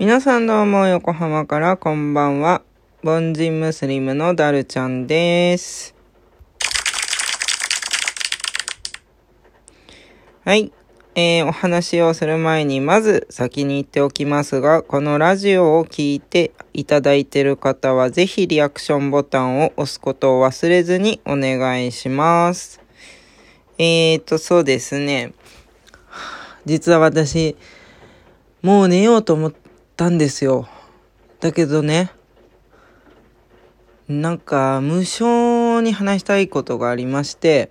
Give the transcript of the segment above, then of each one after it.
皆さんどうも横浜からこんばんは。凡人ムスリムのダルちゃんです。はい。えー、お話をする前に、まず先に言っておきますが、このラジオを聞いていただいている方は、ぜひリアクションボタンを押すことを忘れずにお願いします。えーと、そうですね。実は私、もう寝ようと思ったんですよ。だけどね、なんか無性に話したいことがありまして、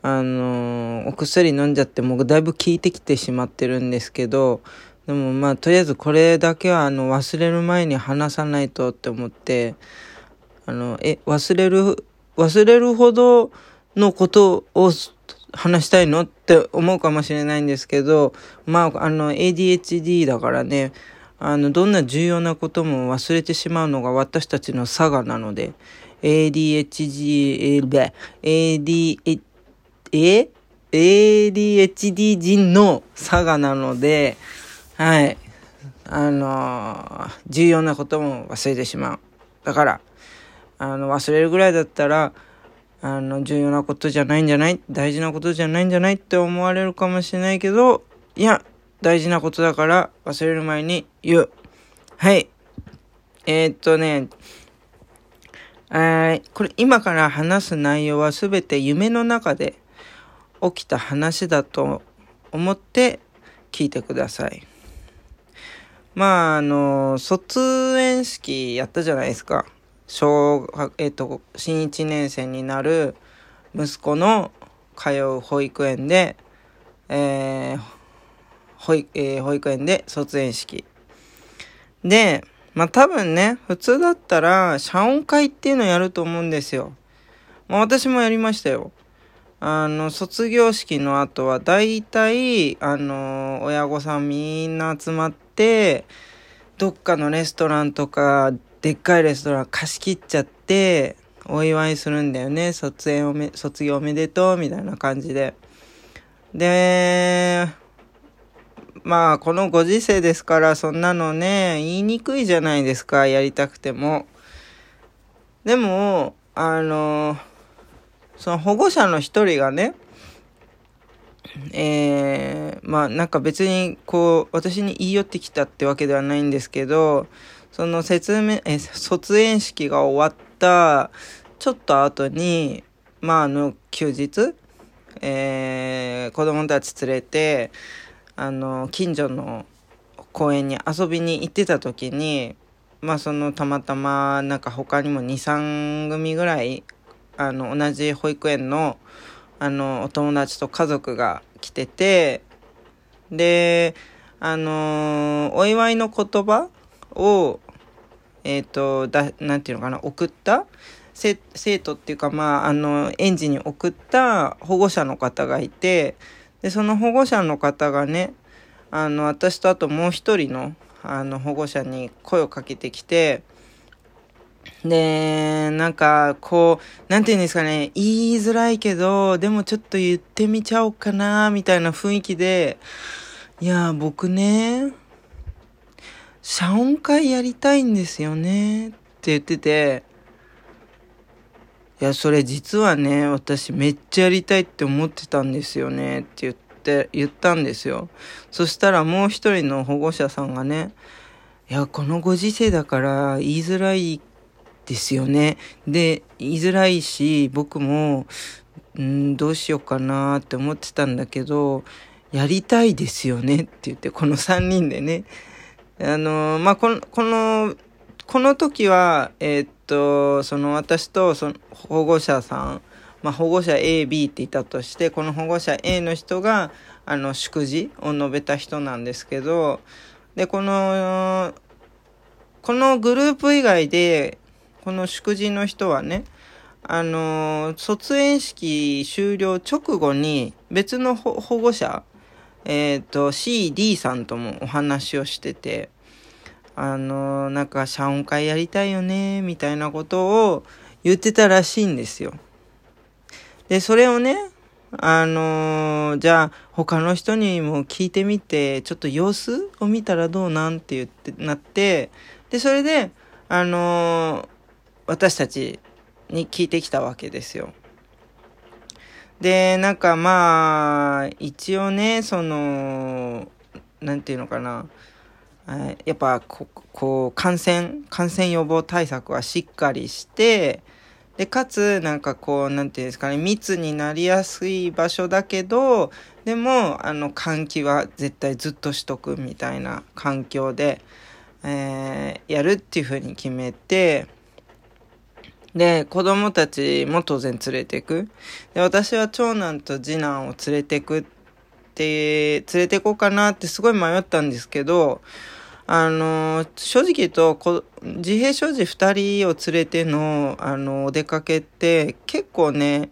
あのお薬飲んじゃってもうだいぶ効いてきてしまってるんですけど、でもまあとりあえずこれだけはあの忘れる前に話さないとって思って、あの、え、忘れる、忘れるほどのことを話したいのって思うかもしれないんですけど、まあ、あの、ADHD だからね、あの、どんな重要なことも忘れてしまうのが私たちの差がなので、ADHD、ADHD、え ?ADHD 人の差がなので、はい。あの重要なことも忘れてしまう。だから、あの、忘れるぐらいだったら、あの、重要なことじゃないんじゃない？大事なことじゃないんじゃない？って思われるかもしれないけど、いや、大事なことだから忘れる前に言う。はい。えー、っとね、はい。これ今から話す内容はすべて夢の中で起きた話だと思って聞いてください。まあ、あの、卒園式やったじゃないですか。小学、えっと、新一年生になる息子の通う保育園で、えー保育えー保育園で卒園式。で、まあ多分ね、普通だったら、謝恩会っていうのやると思うんですよ。まあ私もやりましたよ。あの、卒業式の後は、だいたい、あの、親御さんみんな集まって、どっかのレストランとか、でっかいレストラン貸し切っちゃって、お祝いするんだよね。卒園おめ、卒業おめでとう、みたいな感じで。で、まあ、このご時世ですから、そんなのね、言いにくいじゃないですか、やりたくても。でも、あの、その保護者の一人がね、えー、まあなんか別にこう私に言い寄ってきたってわけではないんですけどその説明え卒園式が終わったちょっと後にまああの休日、えー、子供たち連れてあの近所の公園に遊びに行ってた時にまあそのたまたまなんか他にも23組ぐらいあの同じ保育園のあのお友達と家族が来ててであのお祝いの言葉をえっ、とだなんていうのかな送った生徒っていうかまああの園児に送った保護者の方がいてでその保護者の方がねあの私とあともう一人のあの保護者に声をかけてきてで、なんか、こう、なんて言うんですかね、言いづらいけど、でもちょっと言ってみちゃおうかな、みたいな雰囲気で、いや、僕ね、謝恩会やりたいんですよね、って言ってて、いや、それ実はね、私めっちゃやりたいって思ってたんですよね、って言って、言ったんですよ。そしたらもう一人の保護者さんがね、いや、このご時世だから言いづらいですよね。で、言いづらいし、僕も、んどうしようかなって思ってたんだけど、やりたいですよねって言って、この3人でね。あの、まあ、この、この、この時は、えーっと、その私とその保護者さん、まあ、保護者 A、B っていたとして、この保護者 A の人が、あの、祝辞を述べた人なんですけど、で、この、このグループ以外で、この祝辞の人はね、あの、卒園式終了直後に別の保護者、えっ、と、C、D さんともお話をしてて、あの、なんか、謝恩会やりたいよね、みたいなことを言ってたらしいんですよ。で、それをね、あの、じゃあ他の人にも聞いてみて、ちょっと様子を見たらどうなんって言ってなって、で、それで、あの、私たちに聞いてきたわけですよ。で、なんかまあ、一応ね、その、なんていうのかな、やっぱこ、こう、感染、感染予防対策はしっかりして、で、かつ、なんかこう、なんていうんですかね、密になりやすい場所だけど、でも、あの、換気は絶対ずっとしとくみたいな環境で、えー、やるっていうふうに決めて、で、子供たちも当然連れてく。で、私は長男と次男を連れてくって、連れてこうかなってすごい迷ったんですけど、あの、正直言うと、こ自閉症児二人を連れての、あの、お出かけって結構ね、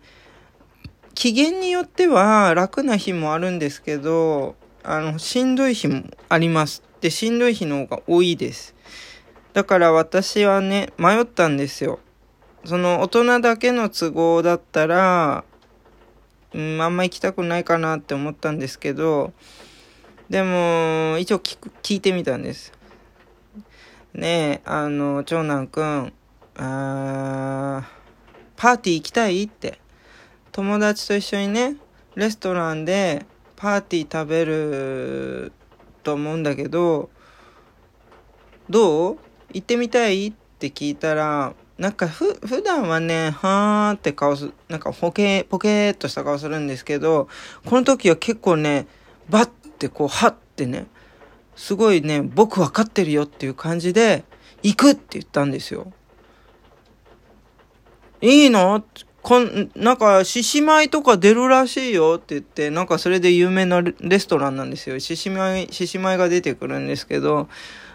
機嫌によっては楽な日もあるんですけど、あの、しんどい日もあります。で、しんどい日の方が多いです。だから私はね、迷ったんですよ。その大人だけの都合だったら、うん、あんま行きたくないかなって思ったんですけど、でも、一応聞く、聞いてみたんです。ねえ、あの、長男くん、あパーティー行きたいって。友達と一緒にね、レストランでパーティー食べると思うんだけど、どう？行ってみたいって聞いたら、なんかふ、普段はね、はーって顔す、なんかポケ、ポケーっとした顔するんですけど、この時は結構ね、バッてこう、はってね、すごいね、僕わかってるよっていう感じで、行くって言ったんですよ。いいの？こん、なんか、獅子舞とか出るらしいよって言って、なんかそれで有名なレストランなんですよ。獅子舞、獅子舞が出てくるんですけど、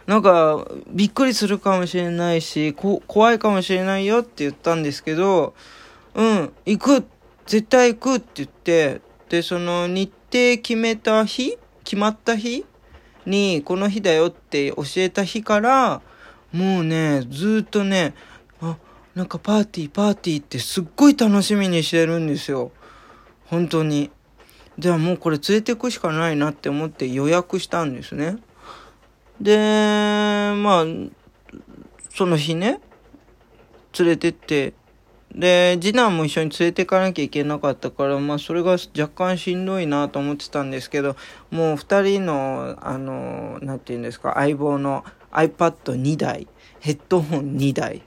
なんか、びっくりするかもしれないし、こ怖いかもしれないよって言ったんですけど、うん、行く絶対行くって言って、で、その日程決めた日決まった日に、この日だよって教えた日から、もうね、ずっとね、あ、なんかパーティーパーティーってすっごい楽しみにしてるんですよ。本当に。じゃあもうこれ連れてくしかないなって思って予約したんですね。で、まあ、その日ね、連れてって、で、次男も一緒に連れていかなきゃいけなかったから、まあそれが若干しんどいなと思ってたんですけど、もう二人の、あの、なんて言うんですか、相棒の iPad2 台、ヘッドホン2台、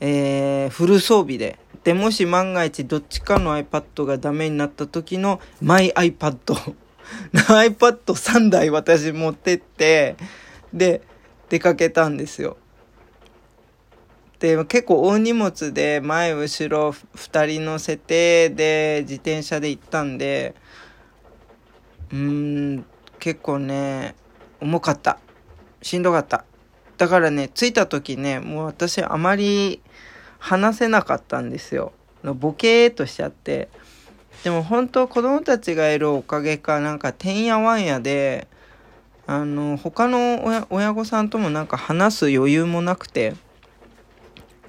えー、フル装備で、で、もし万が一どっちかの iPad がダメになった時のマイ iPad。iPad3 台私持ってって、で、出かけたんですよ。で、結構大荷物で前後ろ2人乗せて、で、自転車で行ったんで、うーん、結構ね、重かった。しんどかった。だからね、着いた時ね、もう私あまり話せなかったんですよ。ボケーっとしちゃって。でも本当子供たちがいるおかげか、なんかてんやわんやで、あの、他の親親御さんともなんか話す余裕もなくて、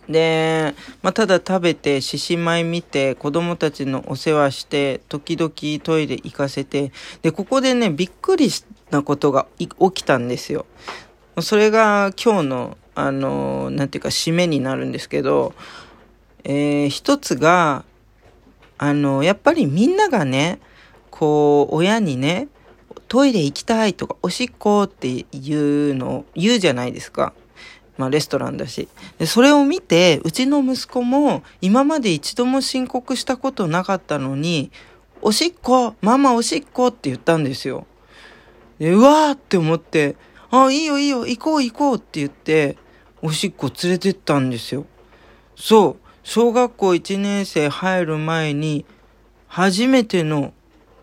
で、まあ、ただ食べて、獅子舞見て、子供たちのお世話して、時々トイレ行かせて、で、ここでね、びっくりしたことが起きたんですよ。それが今日の、あの、なんていうか、締めになるんですけど、えー、一つが、あの、やっぱりみんながね、こう、親にね、トイレ行きたいとか、おしっこっていうの言うじゃないですか。まあレストランだし。で、それを見て、うちの息子も今まで一度も申告したことなかったのに、おしっこママおしっこって言ったんですよ。で、うわーって思って、あ、いいよいいよ、行こう行こうって言って、おしっこ連れてったんですよ。そう、小学校1年生入る前に、初めての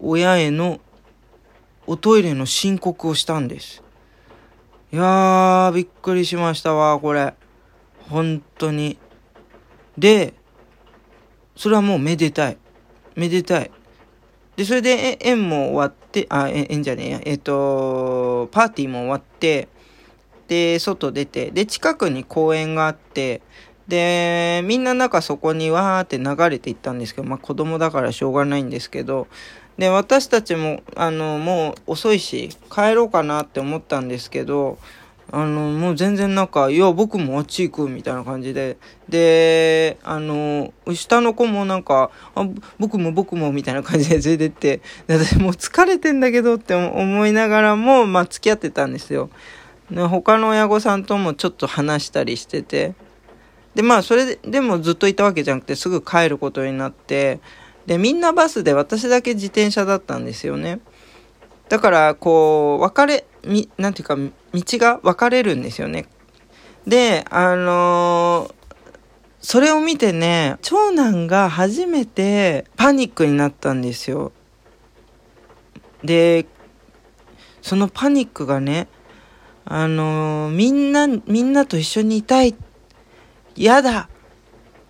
親へのおトイレの申告をしたんです。いやー、びっくりしましたわ、これ。本当に。で、それはもうめでたい。めでたい。で、それでえ縁も終わって、あ、え縁じゃねえや、えっ、ー、と、パーティーも終わって、で、外出て、で、近くに公園があって、で、みんななんかそこにわーって流れていったんですけど、まあ子供だからしょうがないんですけど、で、私たちも、あの、もう遅いし、帰ろうかなって思ったんですけど、あの、もう全然なんか、いや、僕もあっち行く、みたいな感じで。で、あの、下の子もなんか、あ、僕も僕も、みたいな感じで連れてって、私もう疲れてんだけどって思いながらも、まあ付き合ってたんですよ。で他の親御さんともちょっと話したりしてて。で、まあ、それで、でもずっといたわけじゃなくて、すぐ帰ることになって、で、みんなバスで私だけ自転車だったんですよね。だから、こう、分かれ、み、なんていうか、道が分かれるんですよね。で、あのー、それを見てね、長男が初めてパニックになったんですよ。で、そのパニックがね、あのー、みんな、みんなと一緒にいたい。嫌だ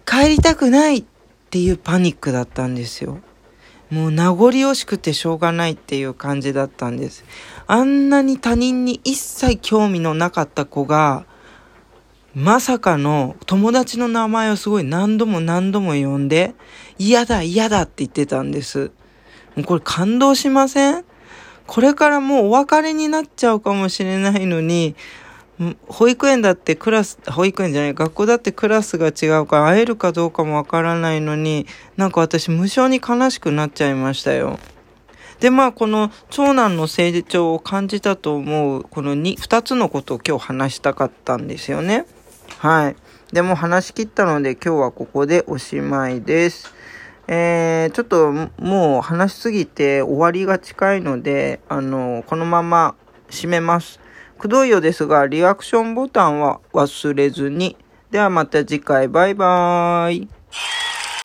帰りたくないっていうパニックだったんですよ。もう名残惜しくてしょうがないっていう感じだったんです。あんなに他人に一切興味のなかった子が、まさかの友達の名前をすごい何度も何度も呼んで、嫌だ嫌だって言ってたんです。もうこれ感動しません？これからもうお別れになっちゃうかもしれないのに、保育園だってクラス、保育園じゃない、学校だってクラスが違うから会えるかどうかもわからないのに、なんか私無性に悲しくなっちゃいましたよ。で、まあ、この長男の成長を感じたと思う、この2、2つのことを今日話したかったんですよね。はい。でも話し切ったので今日はここでおしまいです。えー、ちょっともう話しすぎて終わりが近いので、あの、このまま締めます。くどいようですが、リアクションボタンは忘れずに。ではまた次回、バイバーイ。